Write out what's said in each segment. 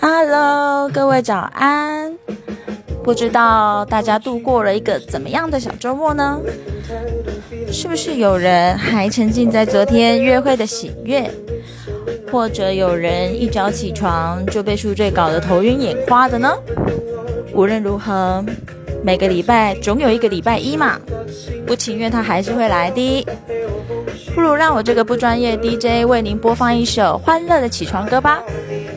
Hello，各位早安！不知道大家度过了一个怎么样的小周末呢？是不是有人还沉浸在昨天约会的喜悦，或者有人一早起床就被宿醉搞得头晕眼花的呢？无论如何，每个礼拜总有一个礼拜一嘛，不情愿他还是会来的。不如让我这个不专业 DJ 为您播放一首欢乐的起床歌吧，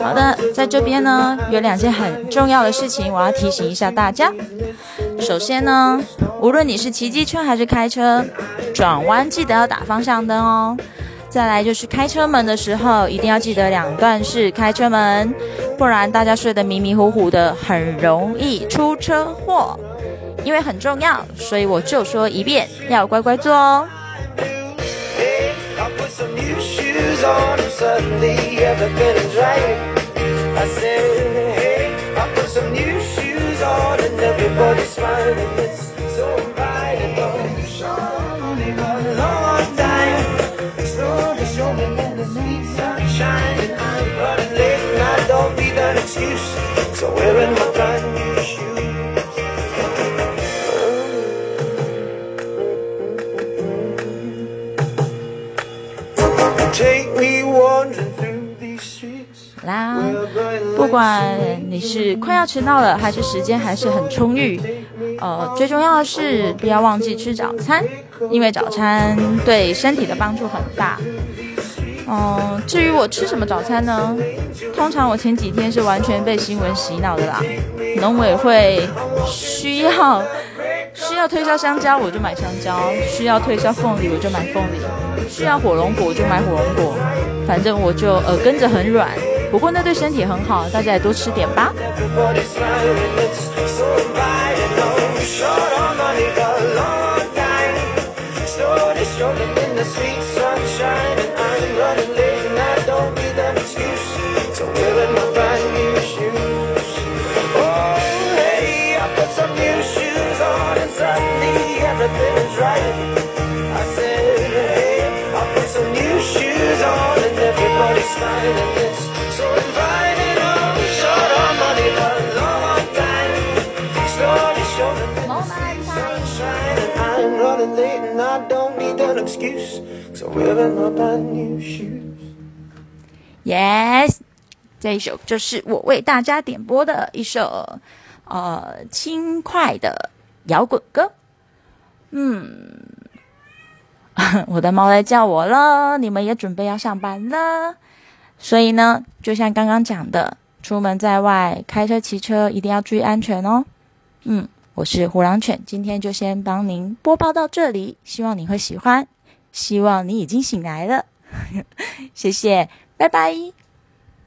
好的，在这边呢，有两件很重要的事情，我要提醒一下大家。首先呢，无论你是骑机车还是开车，转弯记得要打方向灯哦。再来就是开车门的时候，一定要记得两段式开车门，不然大家睡得迷迷糊糊的，很容易出车祸。因为很重要，所以我就说一遍，要乖乖做哦。Everybody's smiling, it's so inviting. Oh, Only one long time. Slowly showing in the sweet sun shining. I'm running late and I don't need that excuse. So wearing my brand new shoes. Take me wandering through 啦，不管你是快要迟到了，还是时间还是很充裕，呃，最重要的是不要忘记吃早餐，因为早餐对身体的帮助很大。嗯，至于我吃什么早餐呢？通常我前几天是完全被新闻洗脑的啦。农委会需要需要推销香蕉，我就买香蕉；需要推销凤梨，我就买凤梨；需要火龙果我就买火龙果。反正我就耳根子很软。不过那对身体很好，大家也多吃点吧。Yes，这一首就是我为大家点播的一首呃轻快的摇滚歌。嗯，我的猫来叫我了，你们也准备要上班了，所以呢，就像刚刚讲的，出门在外开车骑车一定要注意安全哦。嗯，我是虎狼犬，今天就先帮您播报到这里，希望你会喜欢，希望你已经醒来了，谢谢，拜拜。